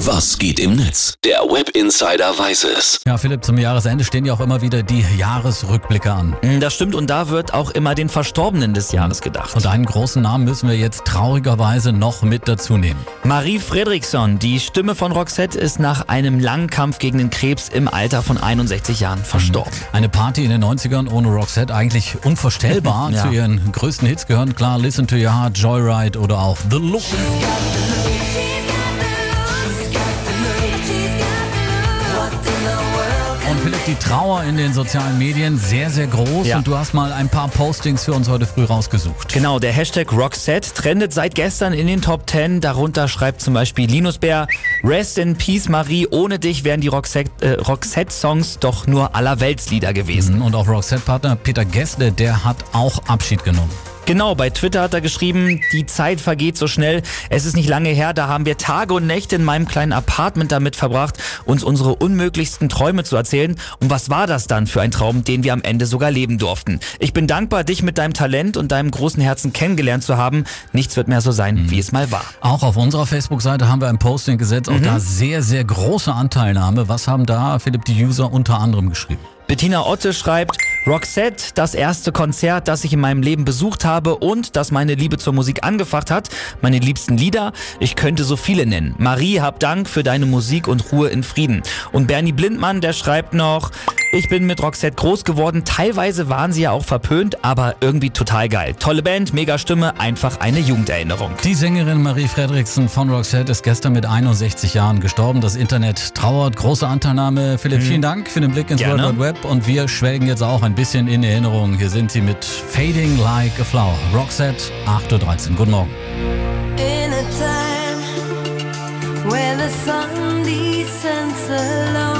Was geht im Netz? Der Web Insider weiß es. Ja, Philipp, zum Jahresende stehen ja auch immer wieder die Jahresrückblicke an. Mm, Das stimmt und da wird auch immer den Verstorbenen des Jahres gedacht. Und einen großen Namen müssen wir jetzt traurigerweise noch mit dazu nehmen. Marie Fredriksson, die Stimme von Roxette, ist nach einem langen Kampf gegen den Krebs im Alter von 61 Jahren verstorben. Eine Party in den 90ern ohne Roxette eigentlich unvorstellbar. Ja. Zu ihren größten Hits gehören klar Listen to Your Heart, Joyride oder auch The Look. Die Trauer in den sozialen Medien sehr, sehr groß. Ja. Und du hast mal ein paar Postings für uns heute früh rausgesucht. Genau, der Hashtag Roxette trendet seit gestern in den Top 10. Darunter schreibt zum Beispiel Linus Bär, Rest in Peace Marie, ohne dich wären die Roxette- äh, Roxette-Songs doch nur allerweltslieder gewesen. Und auch Roxette-Partner Peter Gessle, der hat auch Abschied genommen. Genau, bei Twitter hat er geschrieben, die Zeit vergeht so schnell. Es ist nicht lange her, da haben wir Tage und Nächte in meinem kleinen Apartment damit verbracht, uns unsere unmöglichsten Träume zu erzählen. Und was war das dann für ein Traum, den wir am Ende sogar leben durften? Ich bin dankbar, dich mit deinem Talent und deinem großen Herzen kennengelernt zu haben. Nichts wird mehr so sein, wie es mal war. Auch auf unserer Facebook-Seite haben wir ein Posting gesetzt. Auch da sehr, sehr große Anteilnahme. Was haben da, Philipp, die User unter anderem geschrieben? Bettina Otte schreibt, Roxette, das erste Konzert, das ich in meinem Leben besucht habe und das meine Liebe zur Musik angefacht hat. Meine liebsten Lieder, ich könnte so viele nennen. Marie, hab Dank für deine Musik und Ruhe in Frieden. Und Bernie Blindmann, der schreibt noch, ich bin mit Roxette groß geworden. Teilweise waren sie ja auch verpönt, aber irgendwie total geil. Tolle Band, mega Stimme, einfach eine Jugenderinnerung. Die Sängerin Marie Fredriksen von Roxette ist gestern mit 61 Jahren gestorben. Das Internet trauert. Große Anteilnahme. Philipp, vielen Dank für den Blick ins Gerne. World Wide Web. Und wir schwelgen jetzt auch ein bisschen in Erinnerung. Hier sind sie mit Fading Like a Flower. Roxette, 8.13 Uhr. Guten Morgen. In a time when the sun descends alone.